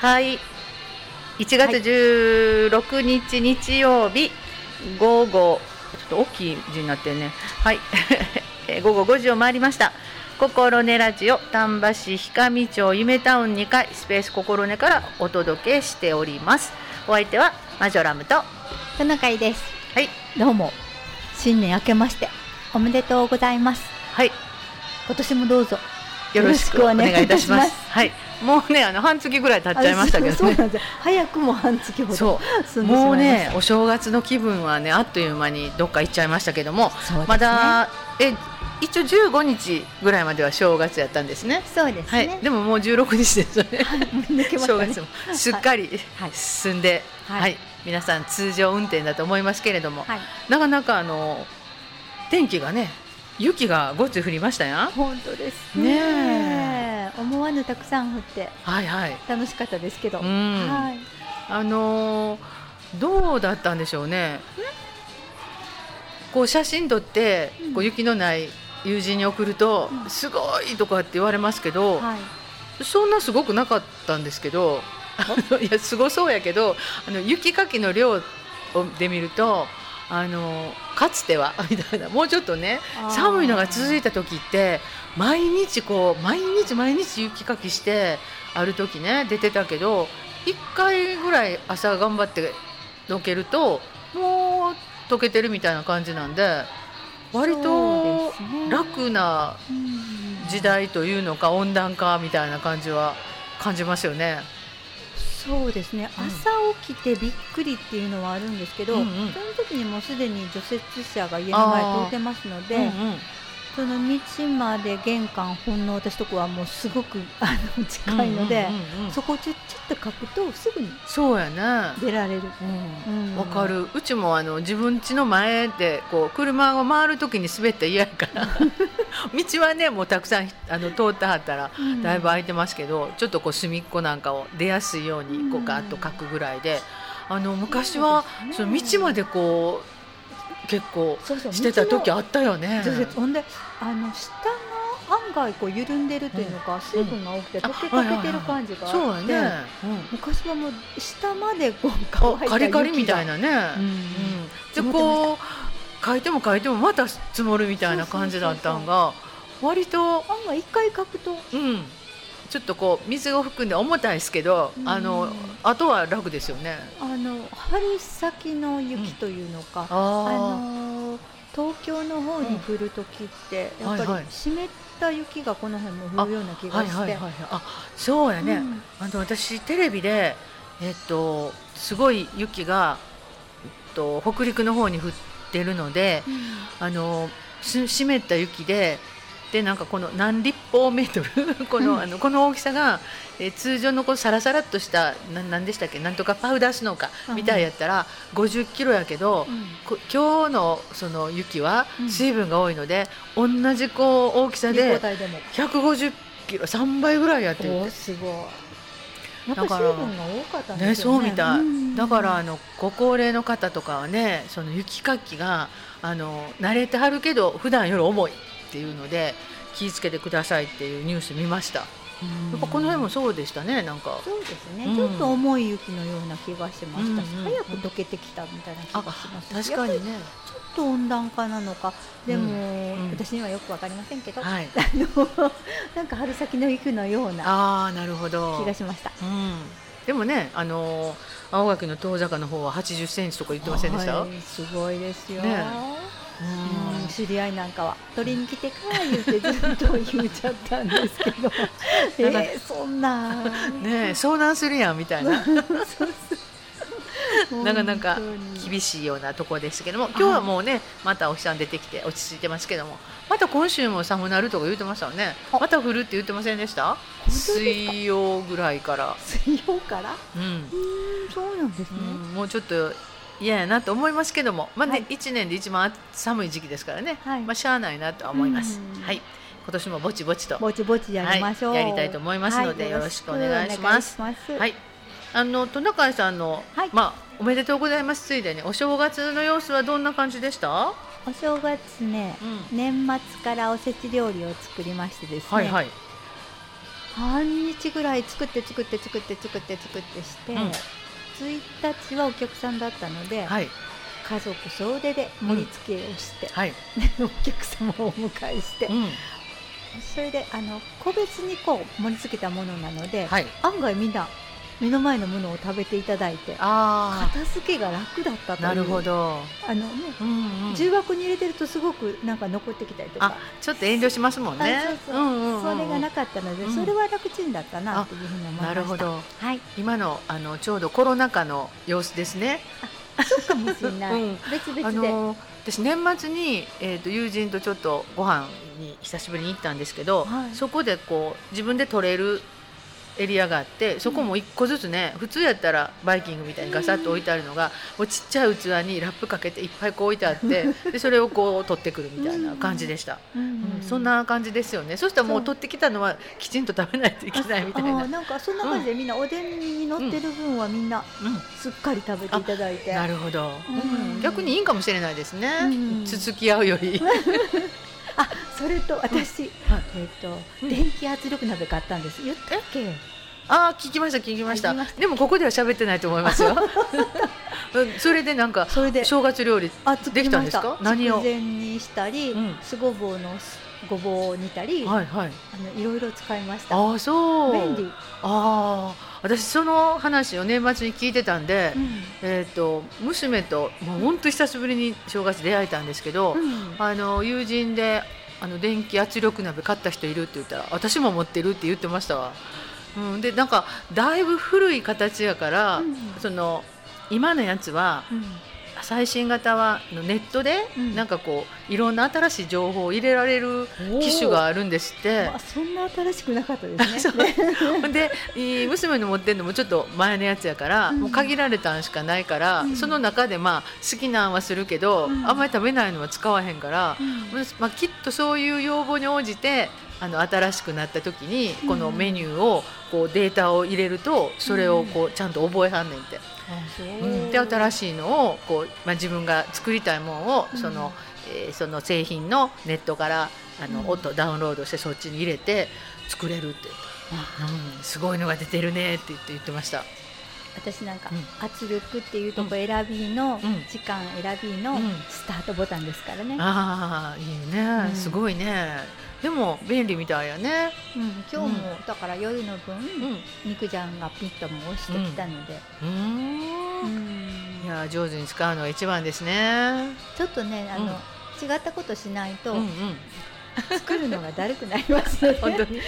はい。1月16日日曜日午後ちょっと大きい字になってるね。はい。えー午後5時を回りました。心根ラジオ丹波市氷上町夢タウン2階スペース心根からお届けしております。お相手はマジョラムとはトナカイです。い。どうも新年明けましておめでとうございます。はい。今年もどうぞ。よろしくお願いいたします。よろしくお願いいたします。はいもうねあの半月ぐらい経っちゃいましたけどね。早くも半月ほどもうねお正月の気分はねあっという間にどっか行っちゃいましたけども、ね。まだえ一応15日ぐらいまでは正月やったんですね。そうですはい、ねでももう16日ですよね。正月も。すっかりはい。進んで、はい。はい、皆さん通常運転だと思いますけれども、はい。なかなかあの天気がね、雪がごっつい降りましたやん。本当ですね。ね思わぬたくさん降って。はいはい。楽しかったですけど、うん。はい。あのーどうだったんでしょうね。こう写真撮って、うん。こう雪のない友人に送ると、うん。すごいとかって言われますけど、はい。そんなすごくなかったんですけど、いやすごそうやけど、あの雪かきの量をで見ると。あのかつては みたいな。もうちょっとね寒いのが続いた時って毎日こう毎日毎日雪かきしてある時ね出てたけど1回ぐらい朝頑張ってどけるともう溶けてるみたいな感じなんで割そと楽なうん。時代というのか温暖化みたいな感じは感じますよね。そうですね、うん。朝起きてびっくりっていうのはあるんですけど、うんうん。その時にもうすでに除雪車が家の前通ってますので、うんうんその道まで玄関本の私とこはもうすごくあの近いので、そこをちょちょっと書くとすぐにそうやね。出られる。わかる。うちもあの自分家の前でこう車が回る時に滑ったら嫌やから。道はねもうたくさんあの通ってはったらうん。だいぶ空いてますけど、ちょっとこう隅っこなんかを出やすいようにこううんガーッと書くぐらいで。あの昔はその道までこう結構そうそうしてた時あったよね。除雪ほんであの下が案外こう緩んでるというのか、水分が多くて溶けかけてる感じがあって、そうやね。昔はもう下までこううん乾いカリカリみたいな、なね。うん。うん。でこう書いても書いてもまた積もるみたいな感じだったんが割と案外一回書くとうんちょっとこう水を含んで重たいですけど、うん。あのあとは楽ですよね。あの春先の雪というのか、ああの東京の方に降る時って、やっぱり湿った雪がこの辺も降るような気がして、いはいはいはい。あそうやね。うん。あの私テレビでえっとすごい雪がえっと北陸の方に降ってるので、あのす湿った雪ででなんかこの何立方メートル この,、うん。あのこの大きさが、えー通常のこうサラサラっとしたななんでしたっけ？なんとかパウダースノーかうん。みたいやったら50キロやけど、うん。こ今日のその雪はうん。水分が多いので、同じこう大きさで体でも。150キロ3倍ぐらいやってるすごい。だからね、ねそうみたい、ん。だからあのご高齢の方とかはねその雪かきがあの慣れてはるけど普段より重いっていうので気をつけてくださいっていうニュース見ました。やうん。っぱこの辺もそうでしたねなんか。そうですね、うん。ちょっと重い雪のような気がしましたし、うんうん。早く溶けてきたみたいな気がしますし確かにね。ちょっと温暖化なのかでも、うん。私にはよくわかりませんけど、はい。あのなんか春先の雪のようなああなるほど。気がしました。うん、でもねあの青垣の遠坂の方は80センチとか言ってませんでした、はいすごいですよ、ね知り合いなんかは。取りに来てから言ってずっと言っちゃったんですけど。えー、そんな。ねえ相談するやんみたいな。なかなか厳しいようなところですけども今日はもうねまたお日さん出てきて落ち着いてますけどもまた今週も寒なるとか言ってましたよね。あ。また降るって言ってませんでした？水曜ぐらいから、水曜から？うん。うーんそうなんですね、うんもうちょっと嫌やなと思いますけども、まあねはい。1年で一番寒い時期ですからね、はい。まあ、しゃあないなとは思います。うん。はい。今年もぼちぼちと。ぼちぼちやりましょう、はい。やりたいと思いますのではよろしくお願いします。ます。はい。あのトナカイさんの、はい。まあおめでとうございます。ついでにお正月の様子はどんな感じでした、お正月ね、うん。年末からおせち料理を作りましてですね、はいはい。半日ぐらい作って作って作って作って作ってして、うん1日はお客さんだったので、はい。家族総出で盛り付けをして、はい、お客様をお迎えして、うん。それであの個別にこう盛り付けたものなので、はい、案外みんな目の前のものを食べていただいてあ片付けが楽だったという。あなるほど、あのね、うんうん。重箱に入れてるとすごくなんか残ってきたりとか。あちょっと遠慮しますもんね。あそうそう。うんうんうん。それがなかったので、うんそれは楽ちんだったなというふうに思いました。なるほど。はい。今のあのちょうどコロナ禍の様子ですね。そうかもしれない、うん。別々で、あの私年末に、えー、と友人とちょっとご飯に久しぶりに行ったんですけど、はい。そこでこう自分で取れるエリアがあってそこも一個ずつね、普通やったらバイキングみたいにガサッと置いてあるのが、もうちっちゃい器にラップかけていっぱいこう置いてあって でそれをこう取ってくるみたいな感じでした、うんうんそんな感じですよね。そしたらもう取ってきたのはきちんと食べないといけないみたいな。なんかそんな感じでみんなおでんに乗ってる分はみんなうん。すっかり食べていただいて、なるほど、うん。うん逆にいいかもしれないですね、うん。つつき合うより あそれと私、はい。えっ、と、うん。電気圧力鍋買ったんです。言ったっけ？ああ聞きました聞きました。でもここでは喋ってないと思いますよ。う んそれでなんかそれで正月料理できたんですか？何を？筑前にしたり、うん。すごぼうのすごぼうを煮たり、はいはい。あのいろいろ使いました。ああそう。便利、ああ私その話を年末に聞いてたんで、うん。えっ、と娘ともう本当久しぶりに正月出会えたんですけど、うん。あの友人であの電気圧力鍋買った人いるって言ったら私も持ってるって言ってましたわ、うん、でなんかだいぶ古い形やから、うん。その今のやつはうん最新型はネットでうん。なんかこういろんな新しい情報を入れられる機種があるんですって。まあ、そんな新しくなかったです そねう。で娘の持ってるのもちょっと前のやつやから、うん。もう限られたんしかないから、うん。その中でまあ好きなんはするけど、うん。あんまり食べないのは使わへんから、うん。まあ、きっとそういう要望に応じてあの新しくなった時にうん。このメニューをこうデータを入れるとそれをこうちゃんと覚えはんねんって。うう。んで新しいのをこう、まあ、自分が作りたいものをうん。その,、えーその製品のネットからあの、うん。音ダウンロードしてそっちに入れて作れるって、うん、すごいのが出てるねって言って言ってました。私なんか、うん。圧力っていうとこ選びの、うん。時間選びのうん。スタートボタンですからね、ああいいね、うん。すごいねでも便利みたいやね。うん、今日も、だから夜の分、うん。肉じゃんがピッとも押してきたので、うん。ん。いや上手に使うのが一番ですね。ちょっとねあの、違ったことしないと、うんうん、作るのがだるくなりますね。本当に。ち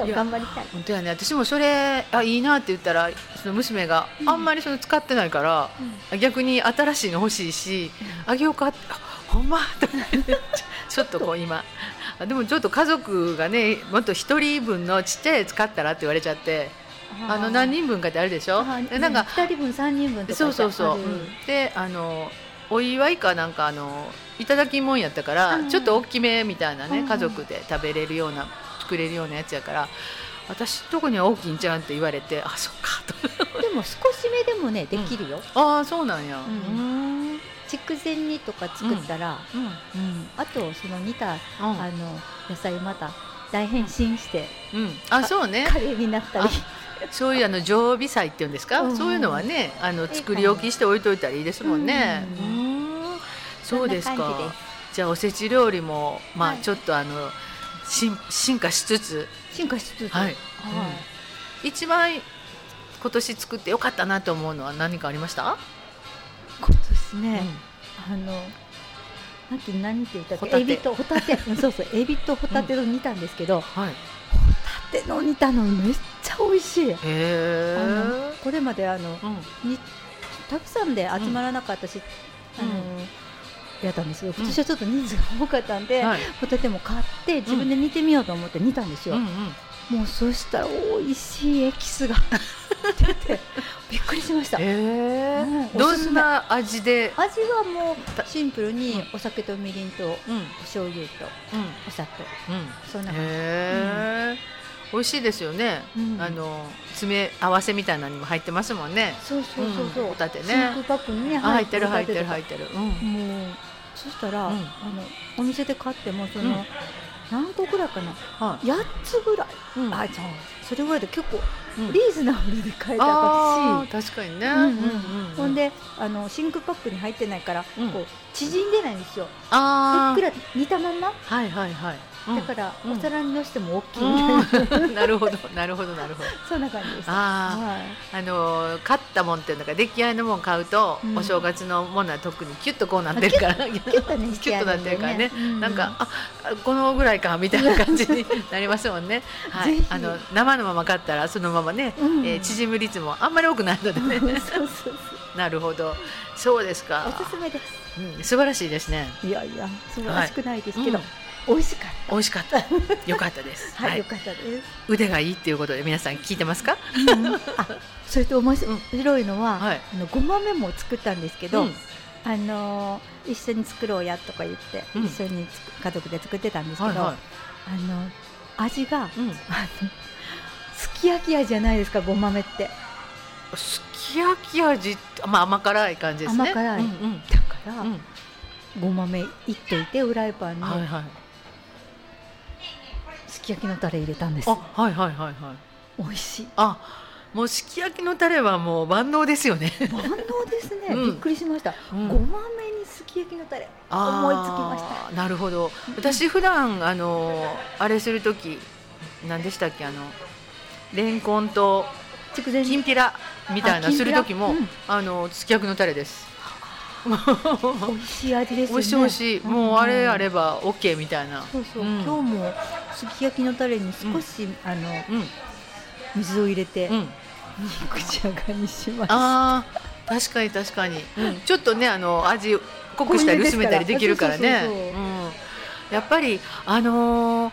ょっと頑張りたい。本当やね。私もそれあいいなって言ったらその娘がうん。あんまりその使ってないから、逆に新しいの欲しいしあげようかってあほんま。とちょっとこう今あでもちょっと家族がねもっと一人分のちっちゃいやつ買ったらって言われちゃってあの何人分かってあるでしょ？なんか2人分3人分とかそうそうそう、であのお祝いかなんかあのいただきもんやったから、うん。ちょっと大きめみたいなね、うん。家族で食べれるような作れるようなやつやから私のとこには大きいんちゃうんって言われてあそっかと。でも少し目でもねできるよ、ああそうなんや。ううんん筑前煮とか作ったら、うん。うん。あとその煮た、うん。あの野菜また大変身して、うん。あそうね。カレーになったり。そういうあの常備菜っていうんですか、うん。そういうのはねあの作り置きして置いといたらいいですもんね。ううん。そうですか。じゃあおせち料理もまあはい。ちょっとあの進進化しつつ、進化しつつ、はい。はい。一番今年作ってよかったなと思うのは何かありました？今年ね、あのなんて何て言ったっけ？エビとホタテ。う んそうそうエビとホタテの煮たんですけど、ホはい。タテの煮たのめっちゃ美味しい。あのこれまであのうん。にたくさんで集まらなかったし、うん。あのやったんですけど今年はちょっと人数が多かったんで、はい。ホタテも買って自分で煮てみようと思って煮たんですよ、うんうん。もうそしたら美味しいエキスが 出てびっくりしました。へえうん。どんな味で？味はもたうシンプルにお酒とみりんとお醤油とお砂糖。うん。そんな感じ、へえ、美味しいですよね、うん。あの詰め合わせみたいなのにも入ってますもんね。そうそうそうそう、う。ん。ホタテね。パックにねあ入ってる入ってる。入ってるもうそしたら、うん。あのお店で買ってもその、うん何個ぐらいかな？は8つぐらい、い、うん。あじゃあそれぐらいで結構うん。リーズナブルで買えたあかー確かにね、うんうんうんうん。しほんであの真空パックに入ってないから、うん。こう縮んでないんですよ。ふっくら煮たまんま、はいはいはい、うんだから、うん。お皿にのしても大きいみたいな、うん。なるほど。なるほど。なるほど。そんな感じです。あはい。ああのー買ったもんっていうのが出来合いのもん買うと、うん。お正月のものは特にキュッとこうなってるから。キュッとねキュッとなってるからね、うん。なんかあこのぐらいかみたいな感じに なりますもんね。はい。あの生のまま買ったらそのままね、うん。えー縮む率もあんまり多くないのでね。そうそうそうなるほど、そうですか。おすすめです。うん、素晴らしいですね。いやいや素晴らしくないですけど、うん美味しかった美味しかった。よかったです。はい、はいよ、かったです。腕がいいっていうことで皆さん聞いてますか？あ、それと面白いのは、はいあのごまめも作ったんですけど、うんあの一緒に作ろうやとか言って、うん一緒に家族で作ってたんですけど、はいはあの味が、い。うん。すき焼き味じゃないですかごまめって。すき焼き味、まあ甘辛い感じですね。甘辛いうんうんだから、うんごまめいっといてフライパンにはいはい。すき焼きのタレ入れたんですあ、。はいはいはいはい。美味しい。あ、もうすき焼きのタレはもう万能ですよね。万能ですね。うんびっくりしました。うんごまめにすき焼きのタレ思いつきました。なるほど。私普段あのあれする時何でしたっけ？あのレンコンときんぴらみたいなする時も、うんあのすき焼きのタレです。美味しい味ですよね。美味しい美味しい。もうあれあれば。ばオッケーみたいな。そうそう、うん今日もすき焼きのタレに少し、あのうん水を入れて、うん。肉じゃがにしました。ああ確かに確かに、ちょっとねあの味濃くしたり薄めたりできるからねやっぱりあのー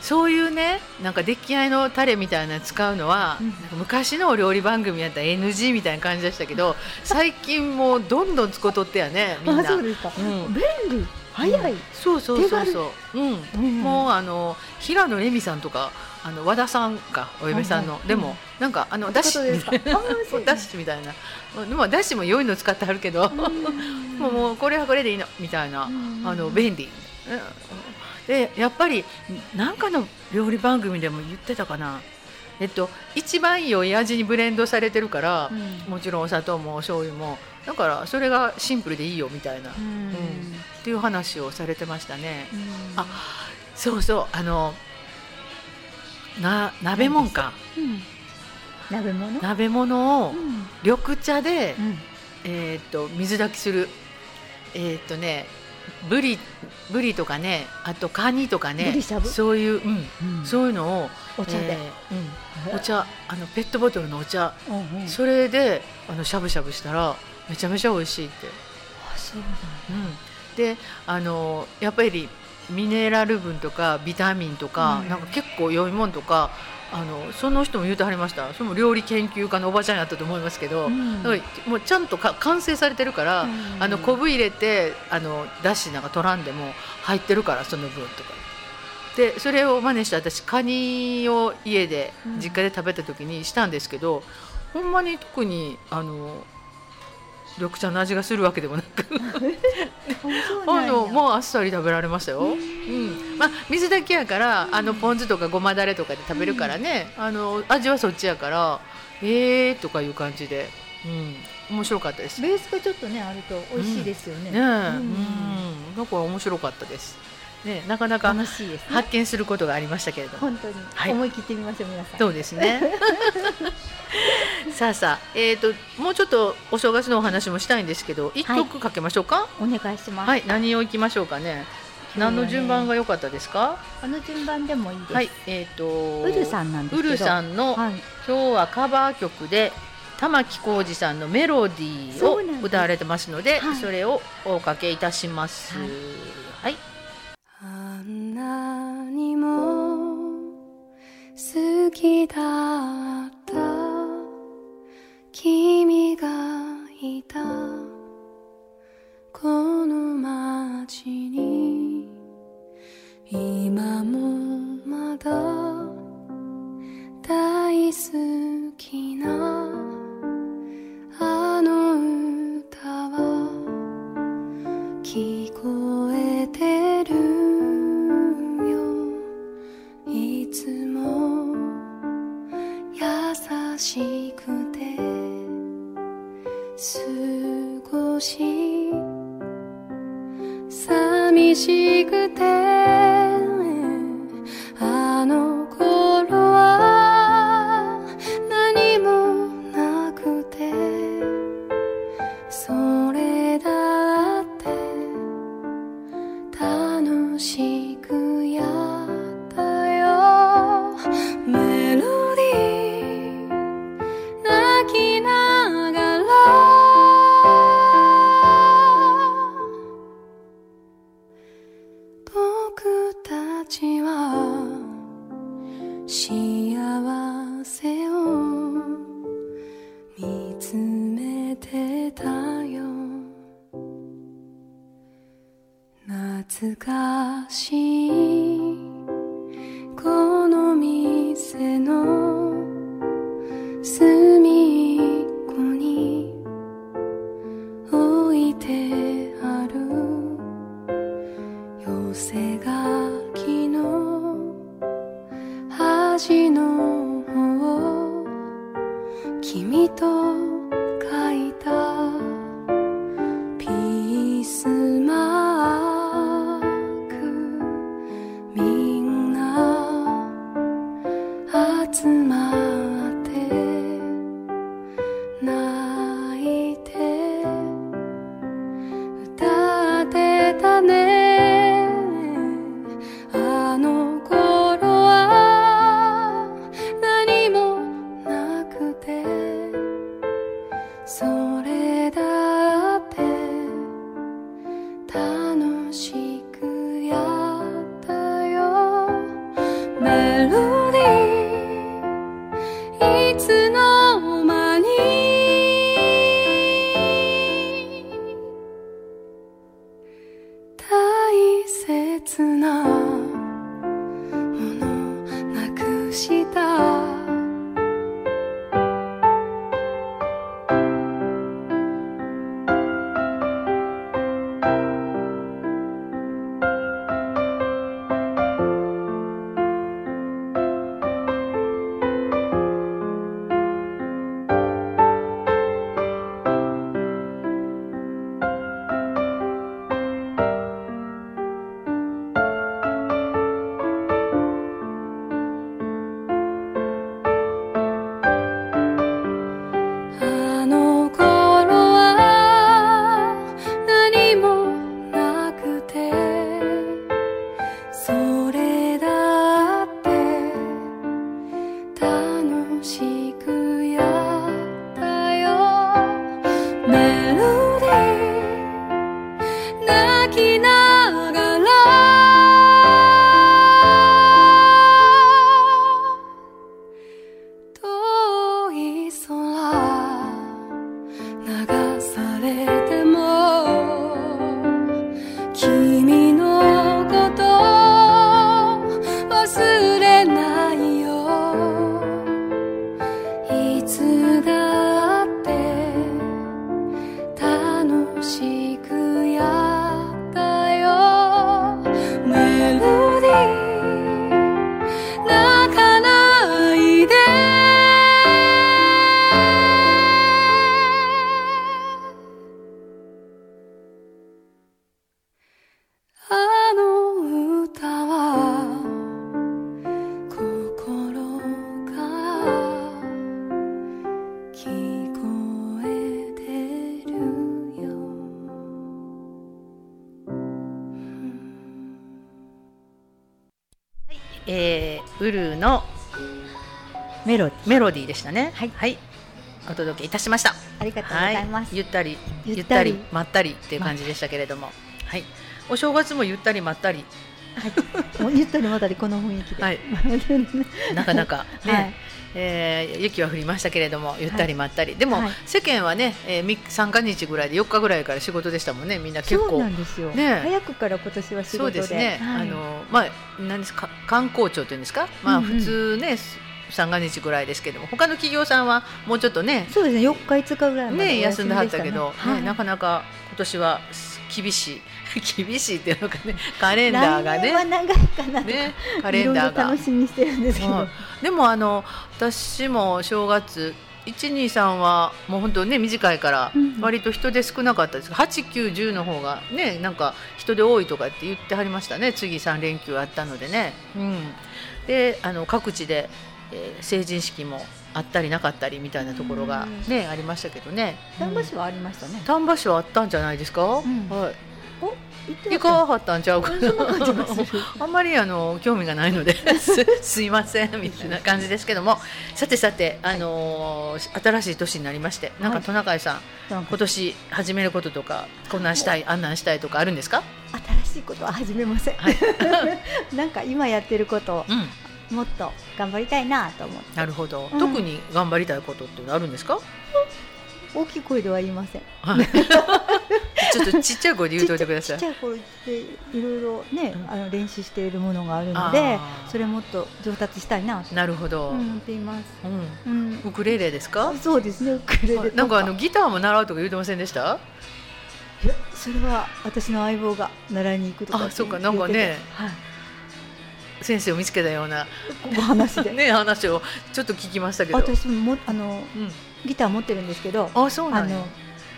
そういうねなんか出来合いのタレみたいなの使うのは、うん。昔のお料理番組やったら NG みたいな感じでしたけど最近もうどんどん使うとってやねみんな。あそうですか。うん。便利。早い。そうそうそうそう、うん。うん。もうあの平野レミさんとかあの和田さんかお嫁さんの、はいはい。でも、なんかあのだしですか？だしみたいな。でもだしも良いの使ってはるけど、もうもうこれはこれでいいのみたいな、うん。あの便利、うんでやっぱりなんかの料理番組でも言ってたかな。えっと一番良い味にブレンドされてるから、うん。もちろんお砂糖もお醤油も。だからそれがシンプルでいいよみたいな、っうん。ていう話をされてましたね。うん。あそうそう。あのな鍋もんか。うん。鍋物？鍋物をうん。緑茶で、うん。えーっと水炊きする。えーっとねブリブリとかねあとカニとかねそういう、うんうん。そういうのをお茶で？えーうん、お茶あのペットボトルのお茶、それであのしゃぶしゃぶしたらめちゃめちゃ美味しいって、あそうなんだ。うん、であのやっぱりミネラル分とかビタミンとか、うん。なんか結構良いもんとかあのその人も言うてはりました。それも料理研究家のおばちゃんやったと思いますけど、うん。だからもうちゃんとか完成されてるから、うん。あの昆布入れてあのだしなんか取らんでも入ってるからその分とか。でそれを真似して私カニを家でうん。実家で食べた時にしたんですけど、ほんまに特にあの緑茶の味がするわけでもなく。あのうもうあっさり食べられましたよ。うん。まあ、水だけやからあのポン酢とかごまだれとかで食べるからね、あの味はそっちやからえーとかいう感じで、うん、面白かったです。ねベースがちょっとねあると美味しいですよね。え、うん。うん。だから面白かったです。ねなかなかね。発見することがありましたけれども。本当に、はい思い切ってみましょう皆さん。そうですね。さあさあ、えっ、ともうちょっとお正月のお話もしたいんですけど、一曲かけましょうか？お願いします。はい、何をいきましょうかね。何の順番が良かったですか？あの順番でもいいです。はい、えっ、と。ウルさんなん。ウルさんの、はい。今日はカバー曲で玉置浩二さんのメロディーを歌われてますのではいそれをおかけいたします。はいんなにも好きだった。君がいた。この街に。今もまだ。大好きな。あの歌メロディー。メロディーでしたね。はい。お届けいたしました。ありがとうございます、ゆったりゆったたり。まったりっていう感じでしたけれども、はい。お正月もゆったりまったり。もうゆったりまったりこの雰囲気で、はい。なかなか。ね、はい。えー雪は降りましたけれどもゆったりまったり、でも、はい。世間はね、えー、み三が日ぐらいで4日ぐらいから仕事でしたもんね。みんな結構。なんですよ、ね。早くから今年は仕事で。そうですね、はい。あのまあ何ですか？観光庁というんですか？まあうんうん。普通ね、三が日ぐらいですけども他の企業さんはもうちょっとねそうですね。4日5日ぐらいねお休んではったけど、はい。ね、なかなか今年は厳しい 厳しいっていうのかねカレンダーがね長いかなと、ねカレンダーが。楽しみにしてるんですけど、はいでもあの私も正月123はもう本当ね短いからうん割と人手少なかったです。8910の方がねなんか人手多いとかって言ってはりましたね。次3連休あったのでね、うん、であの各地で、えー成人式もあったりなかったりみたいなところがねありましたけどね。丹波市はありましたね。丹波市はあったんじゃないですか、んはい。お、行って行かはったんちゃうかな。あんまりあの興味がないので すすいませんみたいな感じですけども。さてさて、あのー新しい年になりましてなんかはいトナカイさん、なんか。今年始めることとかこんなんしたいあんなんしたいとかあるんですか、新しいことは始めません。はい。なんか今やってることをうん、もっと頑張りたいなと思って。なるほど、うん。特に頑張りたいことってあるんですか、大きい声では言いません。はい。ちょっとちっちゃい声で言うといてください。ちっちゃい声でいろいろね、うん。あの練習しているものがあるのでそれもっと上達したいなと。なるほど、思っています。うん。うん、ウクレレですか？そうですねウクレレなんかあのギターも習うとか言ってませんでした？いやそれは私の相棒が習いに行くとかあそうか。なんかねはい先生を見つけたようなお話で、ね話をちょっと聞きましたけど、私ももあのうん、ギター持ってるんですけどあそうなんや。あの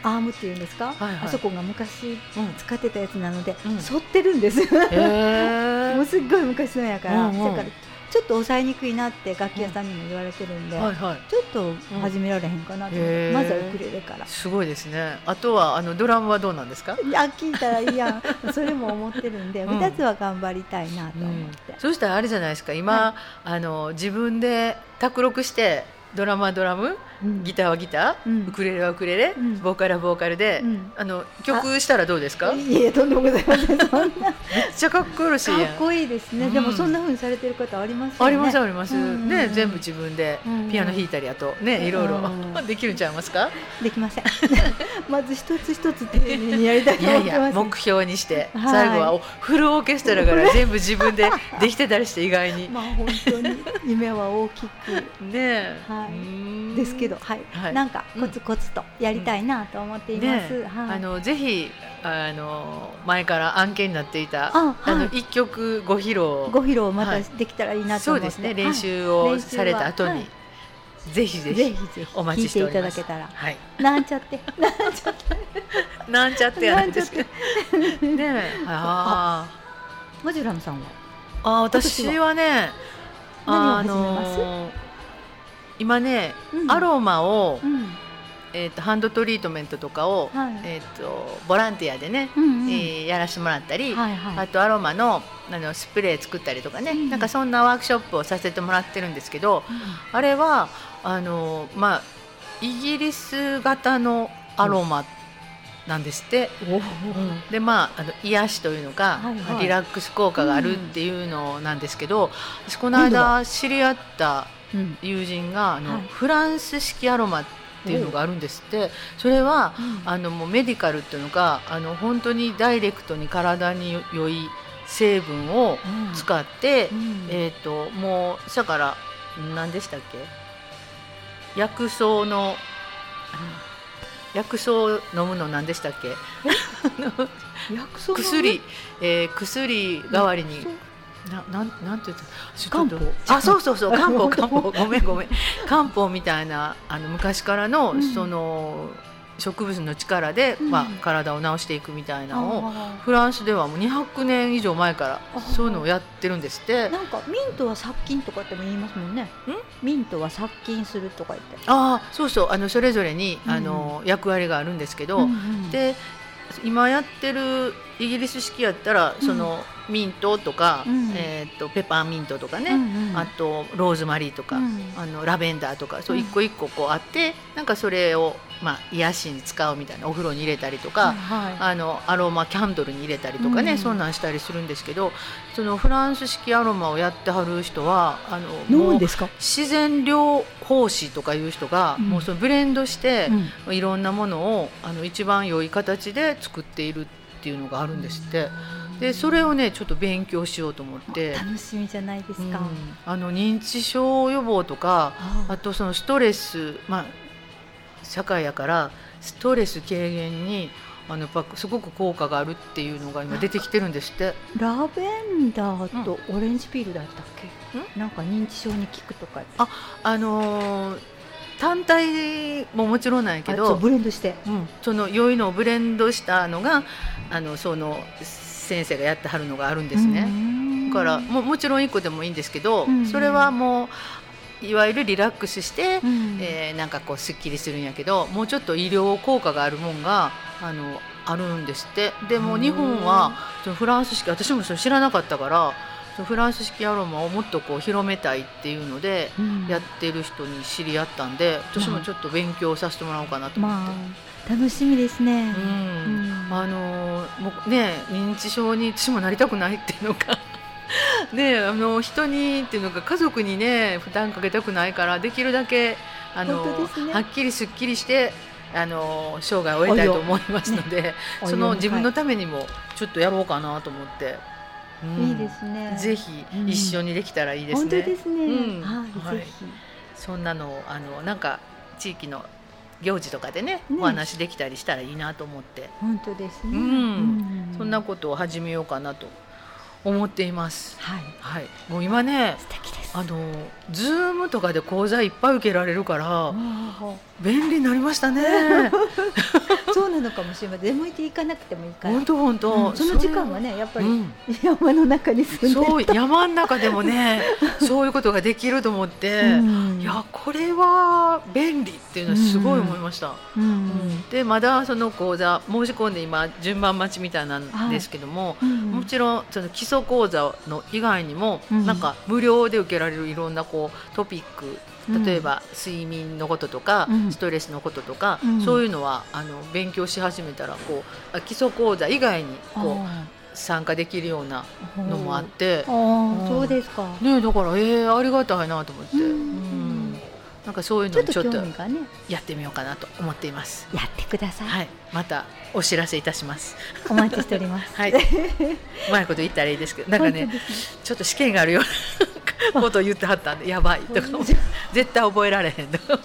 アームっていうんですか、はいはい。あそこが昔うん。使ってたやつなので、うん。反ってるんです。へー。もうすっごい昔のやから、うんうん。だからちょっと抑えにくいなって楽器屋さんにも言われてるんで、はいはい。ちょっと始められへんかなと思って、へーまずはウクレレから。すごいですね。あとはあのドラムはどうなんですか、いや聞いたらいいやん。それも思ってるんで、うん。二つは頑張りたいなと思って、そしたらあれじゃないですか。今、あの自分で卓録してドラムはドラムうんギターはギター、うん。ウクレレはウクレレ、うん。ボーカルはボーカルで、うん。あの曲したらどうですか？めっいえとんでもございません。そんな。ちゃかっこよろしいかっこいいですね、うん。でもそんな風にされてる方ありますありますあります、ね全部自分でうん。ピアノ弾いたりあとねいろいろうん。できるんちゃいますか？できません。まず一つ一つ丁寧にやりたいいやいと思ってます。や目標にして、はい。最後はおフルオーケストラから全部自分でできてたりして意外に。まあ本当に。夢は大きく。ねえ、はい。ですけど、はい、はい。なんかコツコツとやりたいなと思っています。ねはい、あのぜひあの前から案件になっていたあはい。の一曲ご披露ご披露またはい。できたらいいなと思って、そうですね。練はい。習をされた後に、はい。ぜひぜひお待ちしております。聞いただけたら、はい。なんちゃって、なんちゃって、なんちゃって。やなんですけどねえ。あマジュラムさんは、ーあー私はね何をあ始めます？の今ね、うん。アロマを、うん、えー、とハンドトリートメントとかを、はい。えー、とボランティアでね、うんうん。えーやらせてもらったり、はいはい、あとアロマのあのスプレー作ったりとかね、うんなんかそんなワークショップをさせてもらってるんですけどあれはあの、まあ、イギリス型のアロマなんですって、でまああの癒しというのか、はいはい。リラックス効果があるっていうのなんですけど、私この間知り合ったうん、友人があの、はい。フランス式アロマっていうのがあるんですって。それはあのもうメディカルっていうのがあの本当にダイレクトに体に良い成分をうん。使って、うん。えっ、ともうだから何でしたっけ？薬草の薬草を飲むの何でしたっけ？薬薬、えー薬代わりにななんなんて言ってた？漢方。あそうそうそう。漢方漢方。ごめんごめん。漢方みたいなあの昔からの、うん。その植物の力で、うん。まあ、体を治していくみたいなのを、あフランスではもう200年以上前からあそういうのをやってるんですって。ーなんかミントは殺菌とかっても言いますもんね。ミントは殺菌するとか言って。ああそうそう。あのそれぞれに、うん。あの役割があるんですけど、うんうん。で今やってるイギリス式やったら、うん。そのミントとか、うん。えー、とペパーミントとかね、うんうんあとローズマリーとか、うん。あのラベンダーとかそううん。一個一個こうあって、なんかそれを、まあ、癒しに使うみたいなお風呂に入れたりとか、はいはい。あのアロマキャンドルに入れたりとかね、うん。そんなんしたりするんですけどそのフランス式アロマをやってはる人はあの自然療法士とかいう人が、うん。もうそのブレンドして、うん。いろんなものをあの一番良い形で作っているっていうのがあるんですって。でそれをねちょっと勉強しようと思って。楽しみじゃないですうん。か、あの認知症予防とかああ。とそのストレス、まあ、社会やからストレス軽減にあのやっぱすごく効果があるっていうのが今出てきてるんですって。ラベンダーとオレンジピールだったっけ、なんか認知症に効くとか言って。あのー単体ももちろんなんやけどブレンドして。うん、その良いのをブレンドしたのがあのその先生がやってはるのがあるんですね。だからももちろん1個でもいいんですけど、うん。それはもういわゆるリラックスして、うん。えーなんかこうすっきりするんやけどもうちょっと医療効果があるもんがあのあるんですって。でも日本はフランス式私もそれ知らなかったからフランス式アロマをもっとこう広めたいっていうのでうん。やってる人に知り合ったんで私もちょっと勉強させてもらおうかなと思って。まあ楽しみですね。うん。うん。あのーもうね認知症に私もなりたくないっていうのが ねあの人にっていうのが家族にね負担かけたくないからできるだけあのね。はっきりすっきりしてあの生涯を終えたいと思いますので、おそのよ自分のためにもちょっとやろうかなと思って、うんいいですね。ぜひうん一緒にできたらいいです本当ね。ですね。うんはい。そんなのをあのなんか地域の行事とかでねねお話できたりしたらいいなと思って。本当ですね。うんうそんなことを始めようかなと思っています。はい。はい、もう今ね、素敵です。あのズームとかで講座いっぱい受けられるからあ便利になりましたね。なのかもしれません。出向いていかなくてもいいから。本当本当、うん。その時間はね、やっぱりうん。山の中に住んでるそう山の中でもね、そういうことができると思って、うん。いやこれは便利っていうのはすごい思いました。うん。でまだその講座申し込んで今順番待ちみたいなんですけども、うん。もちろんその基礎講座の以外にも、うん。なんか無料で受けられるいろんなこうトピックうん例えば睡眠のこととか、うん。ストレスのこととか、うん。そういうのはあの勉強し始めたらこうあ基礎講座以外にこうあ参加できるようなあのもあって。そうですか。ねだからえー、ありがたいなと思って、うんうん。なんかそういうのをちょっとやってみようかなと思っています。やってください。はい、またお知らせいたします。お待ちしております。はい、うまいこと言ったらいいですけど、なんかね本当、ですちょっと試験があるような ことを言ってはったんで、やばいとか絶対覚えられへんとか。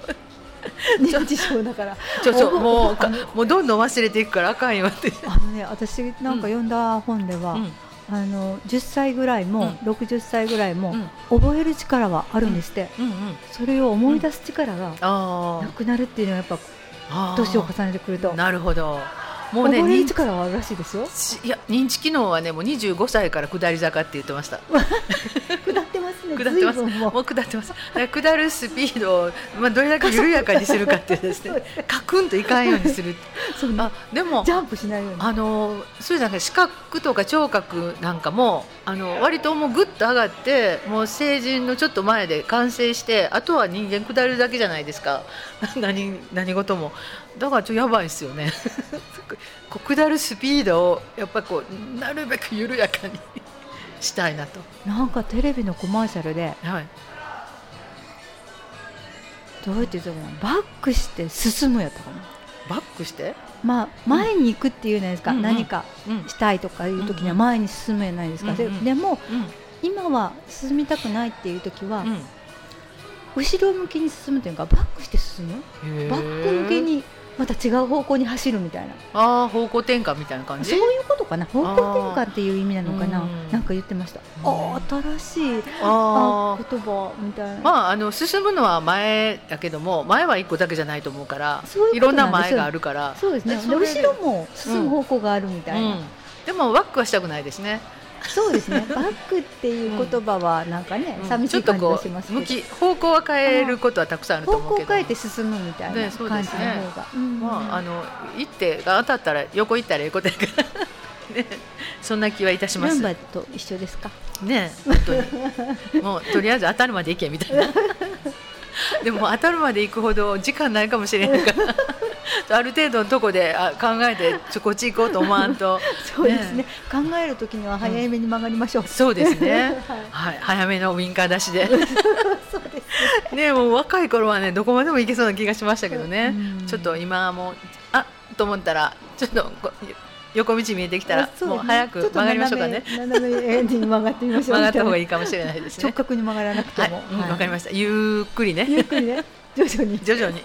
認知症だから。ちょそうもうもうどんどん忘れていくからあかんよって。あのね、私なんか読んだ本では、うんあの10歳ぐらいも、60歳ぐらいも、うん覚える力はあるんですって、うんうん。それを思い出す力があなくなるっていうのはやっぱあ。年を重ねてくると、なるほど。もうね、覚える認力はあるらしいですよ。知いや認知機能はねもう25歳から下り坂って言ってました。下ってますね。下ってます。ももう下ってます。下るスピードをまあどれだけ緩やかにするかっていうですね。カクンといかんようにする。そうね。あでもジャンプしないように。あのそうじゃなくて視覚とか聴覚なんかもあの割ともうぐっと上がってもう成人のちょっと前で完成してあとは人間下るだけじゃないですか。何何事も。だからちょっとやばいですよね。こう下るスピードをやっぱこうなるべく緩やかに したいなと、なんかテレビのコマーシャルではい、どうやって言うのかなバックして進むやったかな？バックして、まあ前に行くっていうじゃないですか、うん。うん何かうん。したいとかいう時には前に進むやないですか、でうんうん。でもうん。今は進みたくないっていう時は、うん。後ろ向きに進むというかバックして進む？バック向けにまた違う方向に走るみたいな。ああ方向転換みたいな感じ？そういうことかな。方向転換っていう意味なのかな。うん。なんか言ってました。うん。あ新しいああ言葉みたいな、まあ、あの進むのは前だけども前は一個だけじゃないと思うからそういろんな前があるから。そうですね。後ろも進む方向があるみたいな、うん、でもワックはしたくないですね、そうですね。バックっていう言葉はなんかね、うん。寂しい感じがしますけど。向き方向は変えることはたくさんあると方思うけど。向変えて進むみたいな感じのですね。方が、うん。まあ、あの行ってが当たったら横行ったらええことやから、ね、そんな気はいたします。ルンバと一緒ですか？ね本当に。もうとりあえず当たるまで行けみたいな でも当たるまで行くほど時間ないかもしれないから。ある程度のとこであ考えてちょこっち行こうと思わんと。そうですね。考える時には早めに曲がりましょう、そうですね。はい。はい、早めのウインカー出しで。そうですね。もう若い頃はねどこまでも行けそうな気がしましたけどね。うん。ちょっと今はもうあと思ったらちょっとこ横道見えてきたらもう早く曲がりましょうかね。斜め斜めに曲がってみましょう。曲がった方がいいいかもしれないですね。直角に曲がらなくてはい、もうんわかりましした。ゆっくりたゆっねくりね。徐々に。徐々に。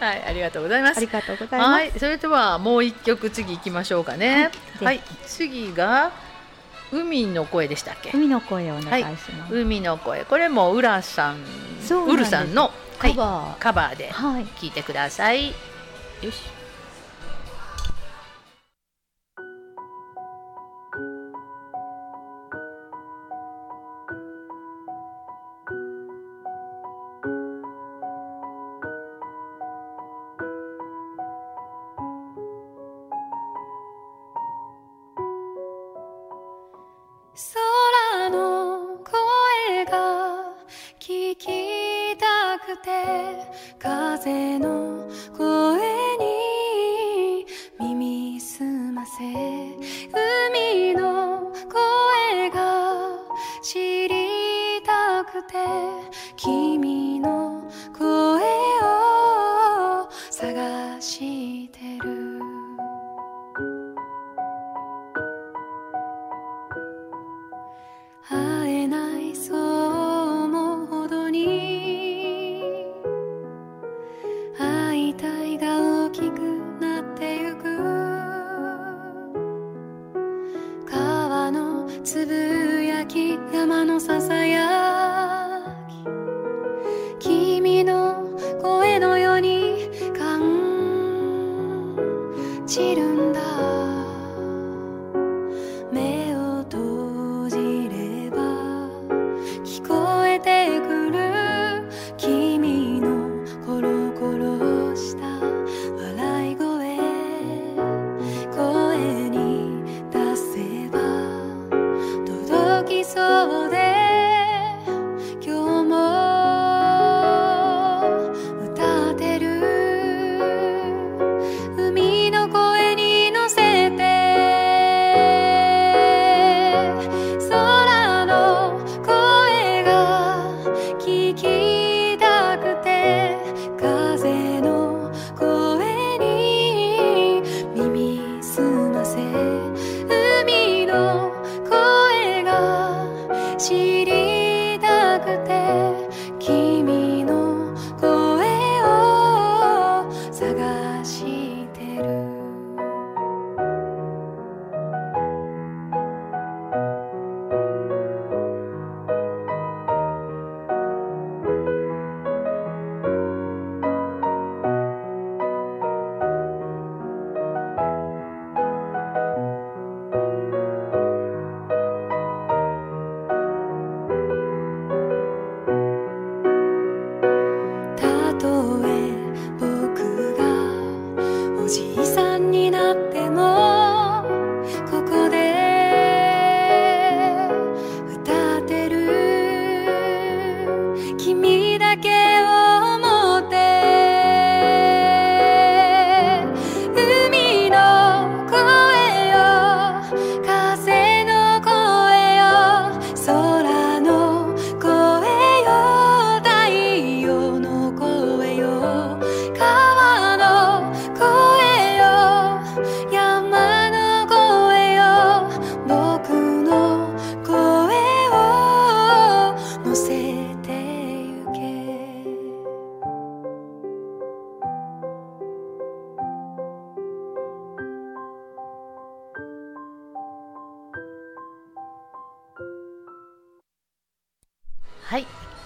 はいありがとうございます。ありがとうございます、はい。それではもう一曲次行きましょうかね。ははい。い、次が海の声でしたっけ？海の声をお願いします、海の声。これも浦さんウルさんのカバー。カバーではい。聞いてください。よし。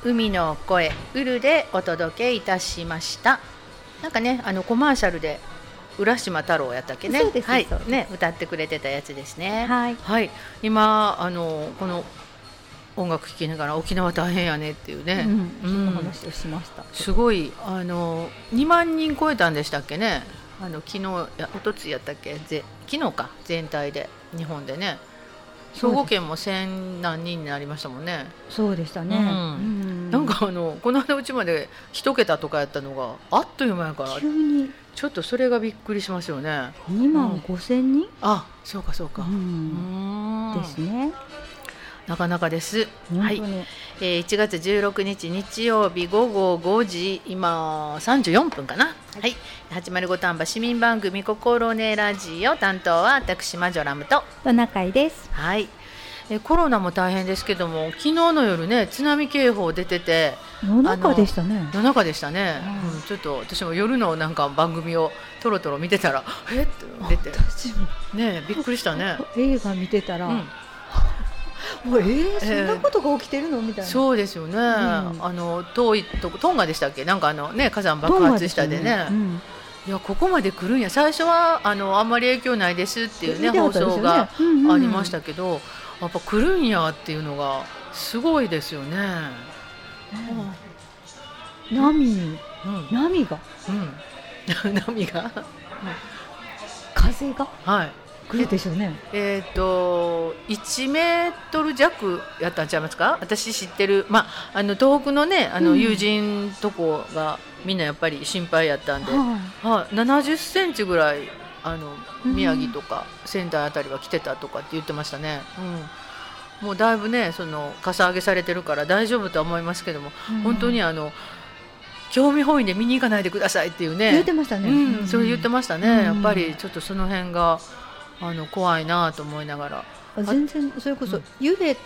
海の声ウルでお届けいたしました。なんかね、あのコマーシャルで浦島太郎やったっけね？そうですはいね歌ってくれてたやつですね。はいはい、今あのこの音楽聴きながら沖縄大変やねっていうね。うん、話をしました。すごいあの2万人超えたんでしたっけね？あの昨日や一昨日やったっけ？ぜ昨日か全体で日本でね。兵庫県も千何人になりましたもんね。そうでしたね。うんうんなんかあのこの間うちまで一桁とかやったのがあっという間やから急にちょっとそれがびっくりしますよね。2万5千人、あそうかそうか。うんんですね。なかなかです。はい、えー、1月16日日曜日午後5時今34分かな。はい、805丹波市民番組心根ラジオ担当は私マジョラムとトナカイです。はい。えーコロナも大変ですけども昨日の夜ね津波警報出てて夜中でしたね。夜中でしたね、うんうんちょっと私も夜のなんか番組をとろとろ見てたら えっ？って出て。ねびっくりしたね、映画見てたら、うん、もうえー、そんなことが起きてるの？みたいな。そうですよね、ん。あの遠いとこトンガでしたっけ？なんかあのね火山爆発したでね。うん。いやここまで来るんや。最初はあのあんまり影響ないですっていうね放送がありましたけど、やっぱ来るんやっていうのがすごいですよね。波。にうん、波が？うん、波が？風が？はい。来るでしょうね。えっ、と1メートル弱やったんちゃいますか？私知ってる、まあ、あの東北のねあのうん。友人とこがみんなやっぱり心配やったんで、ははい、70センチぐらいあのうん宮城とか仙台あたりは来てたとかって言ってましたね、うん、もうだいぶねそのかさ上げされてるから大丈夫とは思いますけども、い本当にあの興味本位で見に行かないでくださいっていうね。言ってましたね。うん、それ言ってましたね、うん。やっぱりちょっとその辺があの怖いなと思いながら、全然それこそうん。揺れ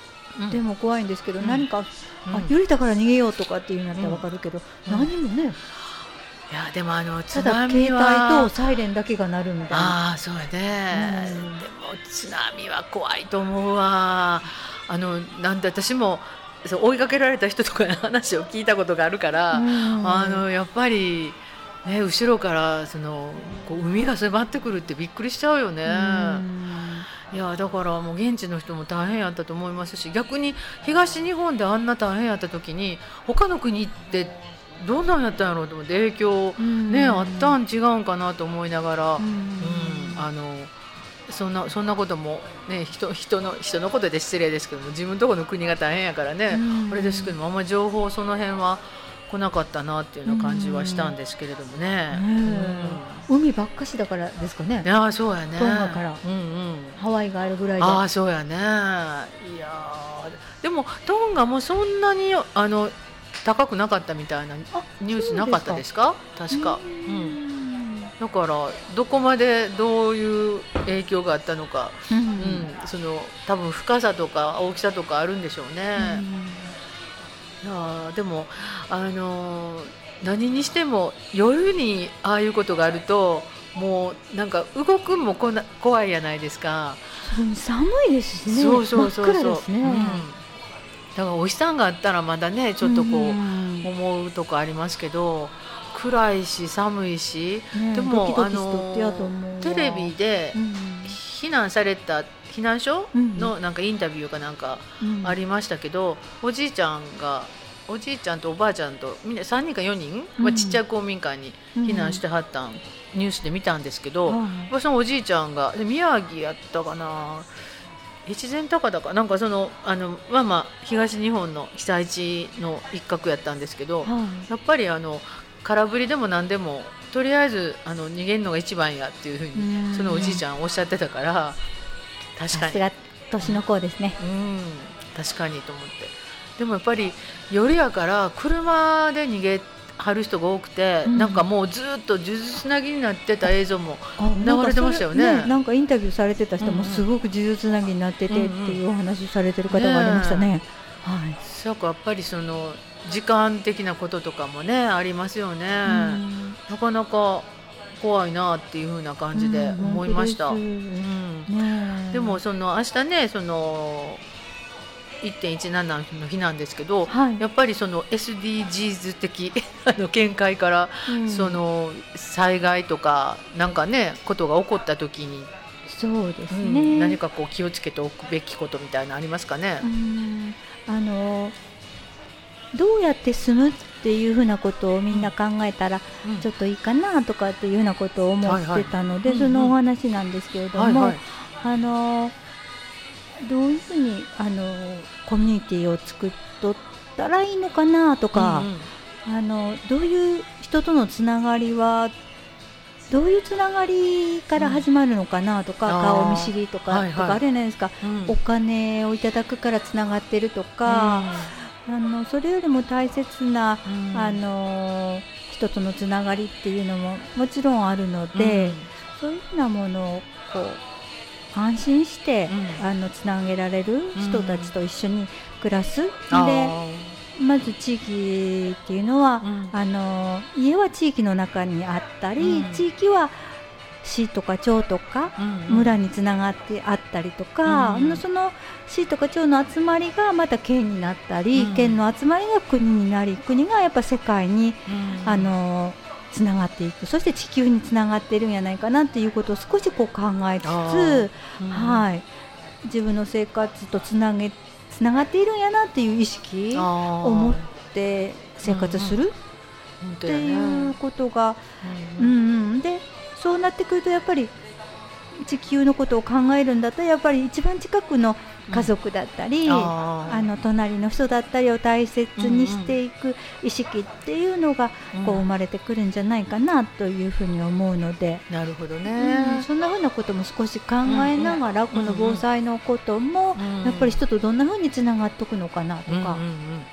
うん。ても怖いんですけど、うん。何か、うん。あ揺れたから逃げようとかっていうんだったらわかるけど、うん。何もね、いやでもあの津ただ携帯波はとサイレンだけが鳴るみたいな。ああそうやね、うん。でも津波は怖いと思うわ。あのなんで私もそう追いかけられた人とかの話を聞いたことがあるから、うん。あのやっぱりね後ろからそのこう海が迫ってくるってびっくりしちゃうよね。うん。いやだからもう現地の人も大変やったと思いますし逆に東日本であんな大変やった時に他の国ってどんなんやったんやろうと思って影響ね、あったん違うんかなと思いながら、ううん。んあのそんなそんなことも、ね、人人の人のことで失礼ですけども自分のところの国が大変やからね、うん。あれですけどもあんまり情報その辺は来なかったなっていうような感じはしたんですけれどもね。ね海ばっかしだからですかね。うんい。やそうやね。トンガから。うんうん。ハワイがあるぐらいで。ああそうやね。いやー。でもトンガもそんなにあの高くなかったみたいなあニュースなかったですか？確か、ううん、ん。だからどこまでどういう影響があったのか、ううん。ん。その多分深さとか大きさとかあるんでしょうね、いやーでもあのー何にしても夜にああいうことがあるともうなんか動くんもこな怖いやないですか。寒いですしね。そうそうそうそう。真っ暗ですね。うんだからお日さんがあったらまだねちょっとこう、ん。思うとこありますけど暗いし寒いし、ねでもあのテレビでうん。避難された避難所うん。のなんかインタビューかなんかうん。ありましたけど、おじいちゃんがおじいちゃんとおばあちゃんとみんな3人か4人、まあ、うん。ちっちゃい公民館に避難してはったん、ニュースで見たんですけど、はい。そのおじいちゃんがで宮城やったかな越前高田かなんかそのあのまあまあ東日本の被災地の一角やったんですけど、はい。やっぱりあの空振りでも何でもとりあえずあの逃げるのが一番やっていうふううん。にそのおじいちゃんおっしゃってたから確かに。年の子ですね。うん。確かにと思って。でもやっぱり夜やから車で逃げはる人が多くて、うん。なんかもうずっと数珠つなぎになってた映像も流れてましたよね。なんかインタビューされてた人もすごく呪術つなぎになっててっていうお話されてる方がありましたね。はい。そうかやっぱりその時間的なこととかもねありますよね、うん。なかなか怖いなっていう風な感じでうん思いました、本うん。でもその明日ねその1.17の日なんですけどはい。やっぱりその SDGs 的 あの見解から、うん。その災害とかなんかねことが起こった時に、そうですうんね。何かこう気をつけておくべきことみたいなのありますかね？う。ん。あのどうやって住むっていうふうなことをみんな考えたらうん。ちょっといいかなとかっていうようなことを思ってたので、はいはい。そのお話なんですけれども、はいはい。あのどういうふうにあのコミュニティを作っとったらいいのかなとかうん、うん。あのどういう人とのつながりはどういうつながりから始まるのかなとか、うん。顔見知りとか,、はいはい。とかあるじゃないですか、うん。お金をいただくからつながってるとか、あのそれよりも大切な、うん。あの人とのつながりっていうのももちろんあるので、そういうふうなものをこう安心して、うん。あのつなげられる人たちと一緒に暮らす、あでー。まず地域っていうのは、うん。あの家は地域の中にあったり、うん。地域は市とか町とかうん村につながってあったりとか、うんあのその市とか町の集まりがまた県になったり、うん。県の集まりが国になり国がやっぱ世界にうん。あのつながっていく。そして地球につながっているんじゃないかなっていうことを少しこう考えつあつ、うん。はい、自分の生活とつなげつながっているんやなっていう意識あをー持って生活するって本当やね。いうことが、ううん。んうん、でそうなってくるとやっぱり地球のことを考えるんだったらやっぱり一番近くの家族だったり、あー。あの隣の人だったりを大切にしていく意識っていうのがこう生まれてくるんじゃないかなというふうに思うので、なるほどうん。ね。そんなふうなことも少し考えながら、うんこの防災のことも、うんやっぱり人とどんなふうにつながっておくのかなとか、うんうんうんね。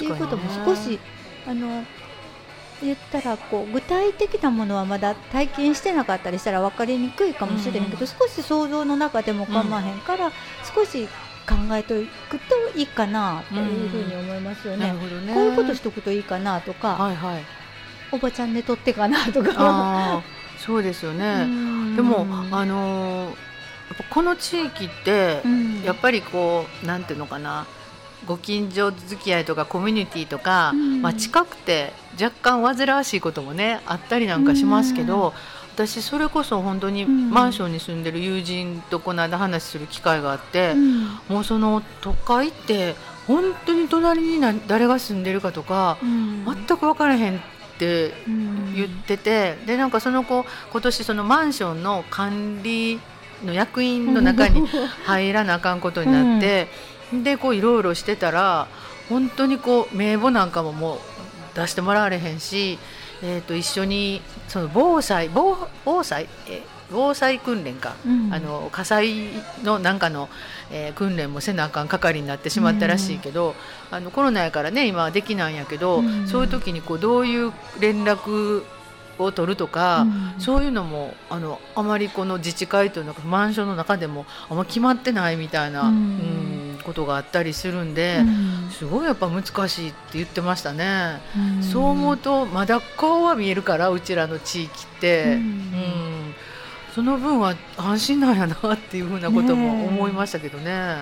いうことも少しあの言ったらこう具体的なものはまだ体験してなかったりしたら分かりにくいかもしれへんけど、うん少し想像の中でも構わへんから、少し考えていくといいかなというふうに思いますよね。なるほどね。こういうことしとくといいかなとか、はいはい。おばちゃん寝とってかなとか。そうですようね。んでもあのーこの地域ってうんやっぱりこうなんていうのかな。ご近所付き合いとかコミュニティとか、うん。まあ、近くて若干煩わしいこともねあったりなんかしますけど、私それこそ本当にうん。マンションに住んでる友人とこの間話する機会があって、うん。もうその都会って本当に隣にな誰が住んでるかとかうん。全く分からへんって言ってて、でなんかその子今年そのマンションの管理の役員の中に入らなあかんことになって、でこういろいろしてたら本当にこう名簿なんかももう出してもらわれへんし、えー、と一緒にその防災防防災？え防災訓練か、うん。あの火災のなんかの、えー訓練もせなあかん係になってしまったらしいけど、あのコロナやからね今はできないんやけど、うん。そういう時にこうどういう連絡を取るとか、うん。そういうのもあのあまりこの自治会というのかマンションの中でもあんま決まってないみたいな、ううんんことがあったりするんで、うん。すごいやっぱ難しいって言ってましたね。うん。そう思うとまだ顔は見えるからうちらの地域って、その分は安心なんやなっていうふうなことも思いましたけどね。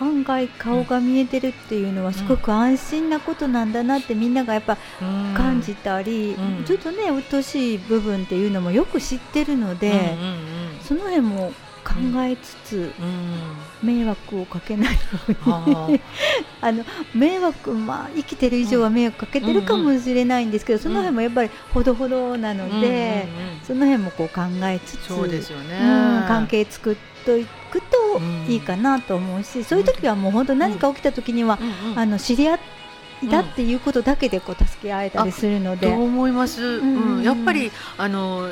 案外顔が見えてるっていうのはすごく安心なことなんだなってみんながやっぱうん。感じたり、うん。ちょっとね鬱陶しい部分っていうのもよく知ってるので、うんうんその辺も考えつつ迷惑をかけないようあに あの迷惑まあ生きてる以上は迷惑かけてるかもしれないんですけど、その辺もやっぱりほどほどなので、うんうんうん。その辺もこう考えつつ関係作っといくといいかなと思うし、そういう時はもう本当何か起きた時には、うんうんあの知り合いだっていうことだけでこう助け合えたりするので。と思います、うんうんやっぱりあの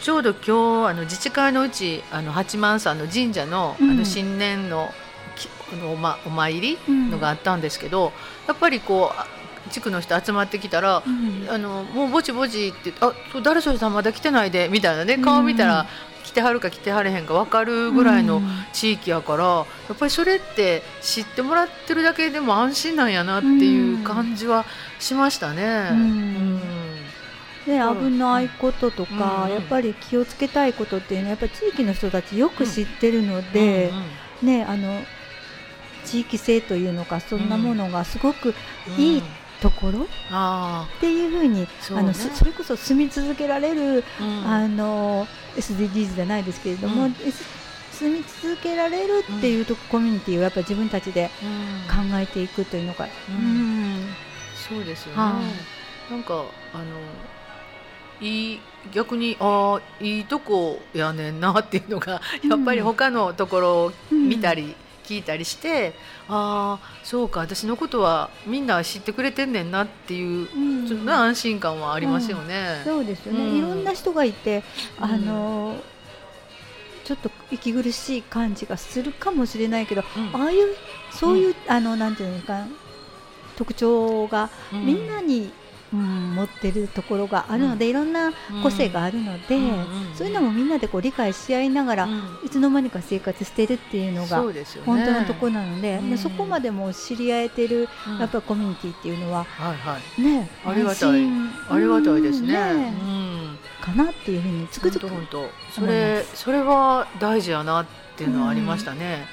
ちょうど今日あの自治会のうちあの八幡さんの神社の,、うんあの新年のきあのお,、ま、お参りうんのがあったんですけど、やっぱりこうあ地区の人集まってきたら、うんあのもうぼちぼちってあ誰それさんまだ来てないでみたいなね顔見たら、うん来てはるか来てはれへんか分かるぐらいのうん。地域やから、やっぱりそれって知ってもらってるだけでも安心なんやなっていう感じはしましたね。うん。危ないこととか、うん。やっぱり気をつけたいことっていうのはやっぱり地域の人たちよく知ってるので、ねあの地域性というのかそんなものがすごくうん。いいところ？っあ。ていうふうに、そうね。あのそそれこそ住み続けられる、あ、うん。あの SDGs じゃないですけれども、うん。住み続けられるっていうと、コミュニティをやっぱり自分たちでうん。考えていくというのが、うん。うん。そうですよね。はなんかあのいい逆にああいいとこやねんなっていうのがやっぱり他のところを見たり聞いたりして、ああそうか。私のことはみんな知ってくれてんねんなっていううん。ちょっと安心感はありますよね。そうですよね、うん。いろんな人がいて、うん。あのちょっと息苦しい感じがするかもしれないけど、うん。ああいうそういう、あのなんていうのか特徴がうん。みんなに、うん持ってるところがあるので、いろんな個性があるので、そういうのもみんなでこう理解し合いながら、うん。いつの間にか生活してるっていうのがそうですよね。本当のところなので、うん。でそこまでも知り合えてるうん。やっぱりコミュニティっていうのははいはい。ねありがたい。ありがたいですね。うん。うん。かなっていうふうにつくづく本当それそれは大事やなっていうのはありましたね、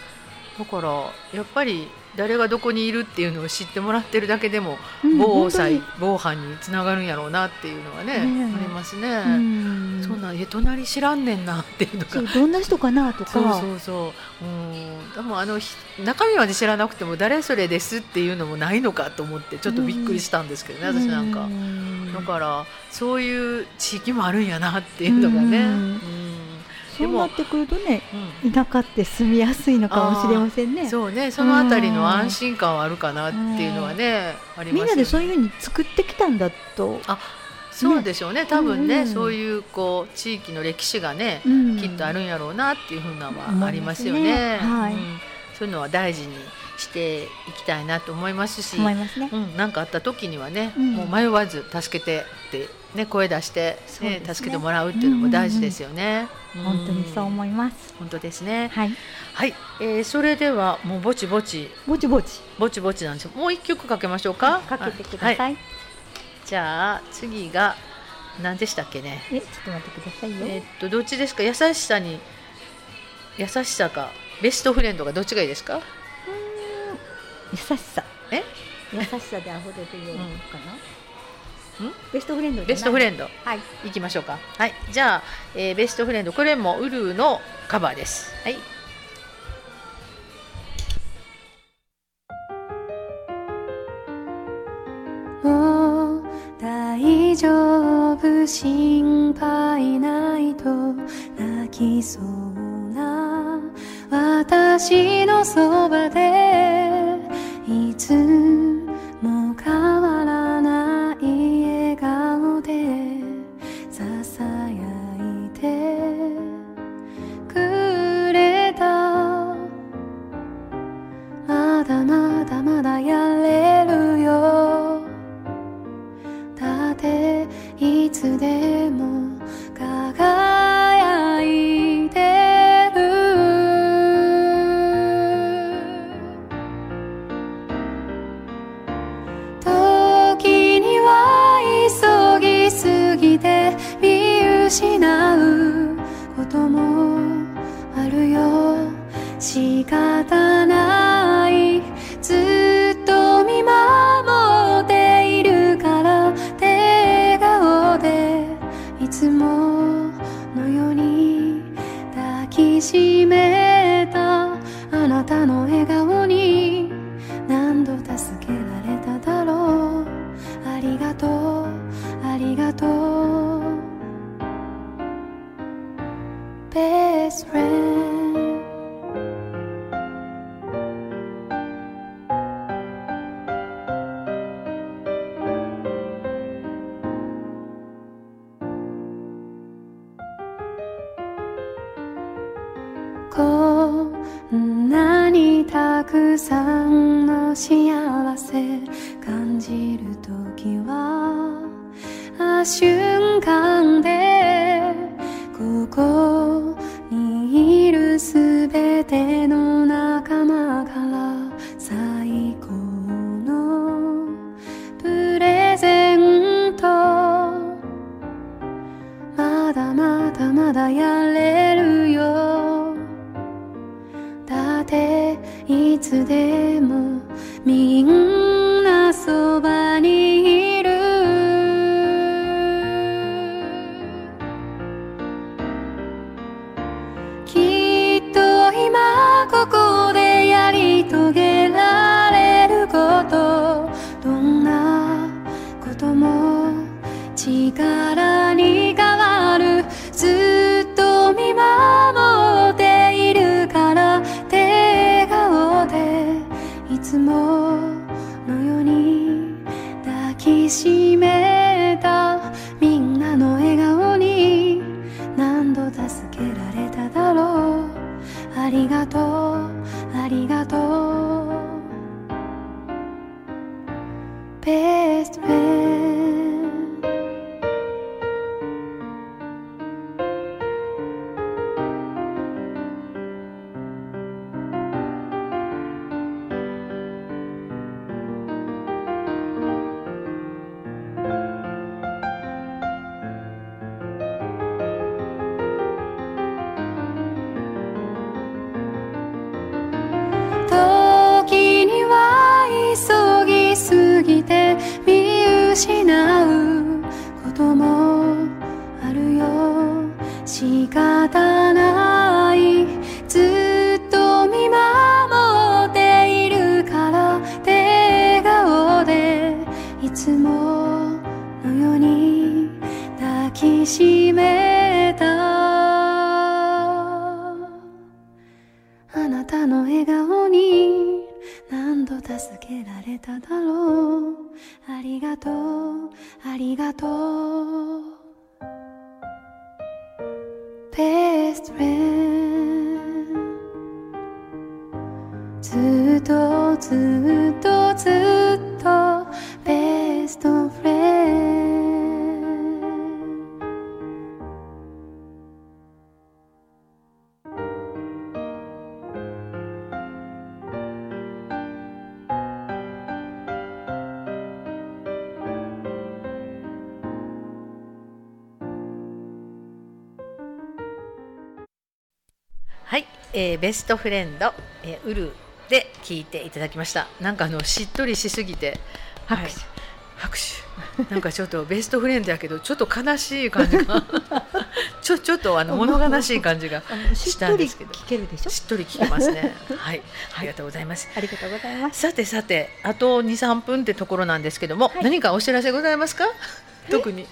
だからやっぱり誰がどこにいるっていうのを知ってもらってるだけでも、うん防災本防犯につながるんやろうなっていうのはね、ねえ。ありますね、うん。そんなんえ隣知らんねんなっていうのが。どんな人かなとか。そうそうそう。うん。でもあのひ中身まで知らなくても誰それですっていうのもないのかと思ってちょっとびっくりしたんですけどね、私なんか。う。ん。だからそういう地域もあるんやなっていうのがね。うん。うんそうなってくるとねうん。田舎って住みやすいのかもしれませんね。そうね、そのあたりの安心感はあるかなっていうのはね、ありますよね。みんなでそういうふうに作ってきたんだと、そうでしょうね、多分ね、うんうんそういうこう地域の歴史がね、うん。きっとあるんやろうなっていうふうなはありますよね。はい。うん。そういうのは大事にしていきたいなと思いますし、ね。うん、なんかあった時にはね、うん。もう迷わず助けてってね声出して、ねね助けてもらうっていうのも大事ですよね。本当にそう思います。本当ですね。はい、はい、えー、それではもうぼちぼちぼちぼちぼちぼちなんですよ。もう一曲かけましょうか。かけてください。はい、じゃあ次が何でしたっけね。え、ちょっと待ってくださいよ。えーっとどっちですか？優しさに優しさかベストフレンドがどっちがいいですか？優しさ。え？優しさで溢れてるよかな。うんベストフレンド。ベストフレンド。はい。いきましょうか。はい、じゃあ、えーベストフレンドこれもウルーのカバーです。はい。もう大丈夫心配ないと泣きそうな私のそばで感じる時はあ仕方ない。ずっと見守っているから笑顔でいつものように抱きしめた。あなたの笑顔に何度助けられただろう。ありがとうありがとう。ずっとずっとずっとベストフえーベストフレンド、えーウルで聞いていただきました。なんかあのしっとりしすぎて拍手。はい。拍手。なんかちょっと ベストフレンドやけどちょっと悲しい感じが。ちょちょっとあの物悲しい感じがししったとりんですけど。聞けるでしょ？しっとり聞けますね。はい、ありがとうございます。ありがとうございます。さてさてあと2、3分ってところなんですけども、はい。何かお知らせございますか？特に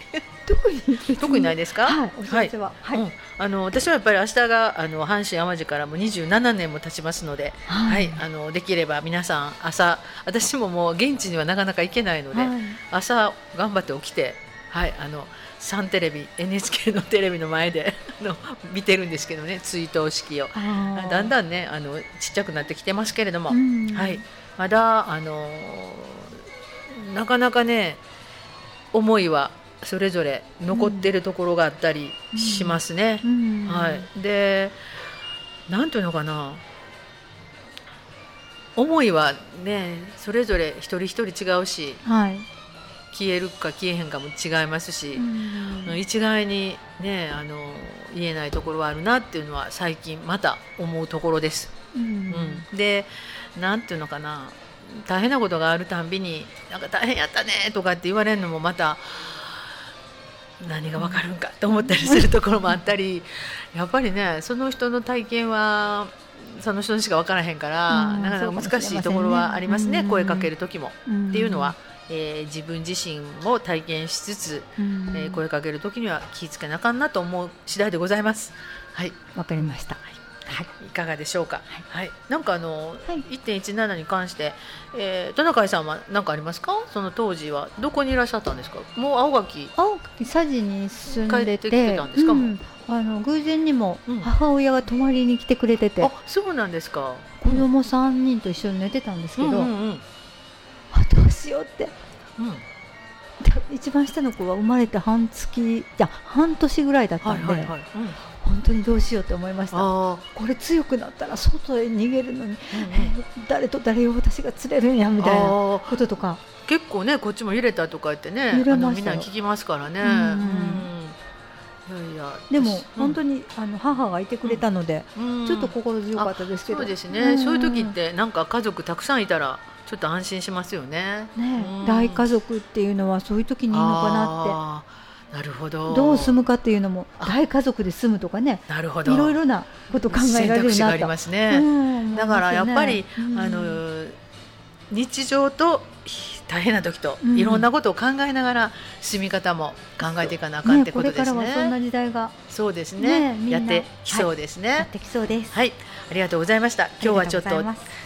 特に。特にないですか？はいお知らせは。はい、うん、あの私はやっぱり明日があの阪神・淡路からも27年も経ちますので、は、はい。いあのできれば皆さん朝私ももう現地にはなかなか行けないので、はい。朝頑張って起きて、はい、あのサンテレビ NHK のテレビの前で あの見てるんですけどね追悼式を。だんだんねあのちっちゃくなってきてますけれども、うん。はい、まだあのなかなかね思いはそれぞれ残ってるところがあったりしますね。うん。はい、でなんていうのかな。思いはねそれぞれ一人一人違うしはい、消えるか消えへんかも違いますし、うん一概にねあの言えないところはあるなっていうのは最近また思うところです。うん。うん、でなんていうのかな。大変なことがあるたんびに「なんか大変やったね」とかって言われるのもまた何がわかるんかと思ったりするところもあったりやっぱりねその人の体験はその人にしか分からへんから、うんなかなか難しいところはありますねうん声かける時も。うん。っていうのは、えー自分自身も体験しつつ、うん。えー声かける時には気ぃつけなあかんなと思う次第でございます。はい。わかりましたはい、いかがでしょうか？はい、なんかあの、はい。1.17に関して、えー、トナカイさんは何かありますか？その当時は。どこにいらっしゃったんですか？もう青垣。青垣佐治に住んでて。帰ってきてたんですか？うん。あの偶然にもうん。母親が泊まりに来てくれてて、あ、そうなんですか。子供三人と一緒に寝てたんですけど、うんうんうん。あどうしようって。うん、で一番下の子は生まれて半月いや半年ぐらいだったんで、はいはいはい。うん、本当にどうしようって思いました。あこれ強くなったら外へ逃げるのに、あ、うん。誰と誰を私が釣れるんやみたいなこととか。結構ねこっちも揺れたとか言ってね揺れましみんな聞きますからね。いやいやでも私本当にあの母がいてくれたので、うん。ちょっと心強かったですけど。そうですね、んそういう時ってなんか家族たくさんいたらちょっと安心しますよね。ねうん。大家族っていうのはそういう時にいいのかなあーなるほど。どう住むかっていうのもあ大家族で住むとかねなるほど。いろいろなこと考えられるなとありますね。うんだからやっぱり、思いますよねあの日常とひ大変な時と、うん。いろんなことを考えながら住み方も考えていかなあかんってことれですね。からはそんな時代がそうですね。やってきそうですね。やってきそうです。はい、ありがとうございました。今日はちょっと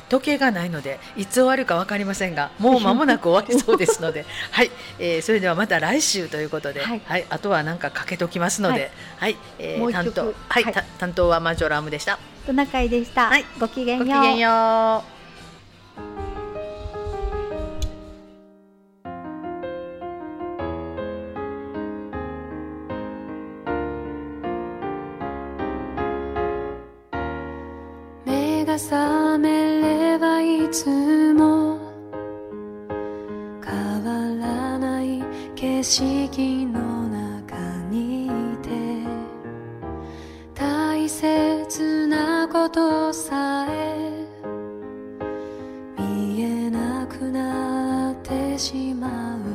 時計がないのでいつ終わるかわかりませんが、もう間もなく終わりそうですので、はい、えーそれではまた来週ということで、ははい。い、あとはなんかかけときますので、はい、えーもう一曲。担当、はい、はい。た担当はマジョラムでした。トナカイでした。はい。ごきげんよう。ごきげんよう。覚めればいつも変わらない景色の中にいて大切なことさえ見えなくなってしまう。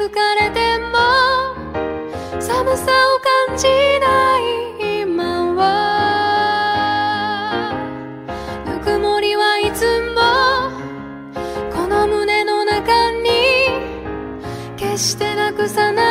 吹かれても寒さを感じない今は。ぬくもりはいつもこの胸の中に。決してなくさない。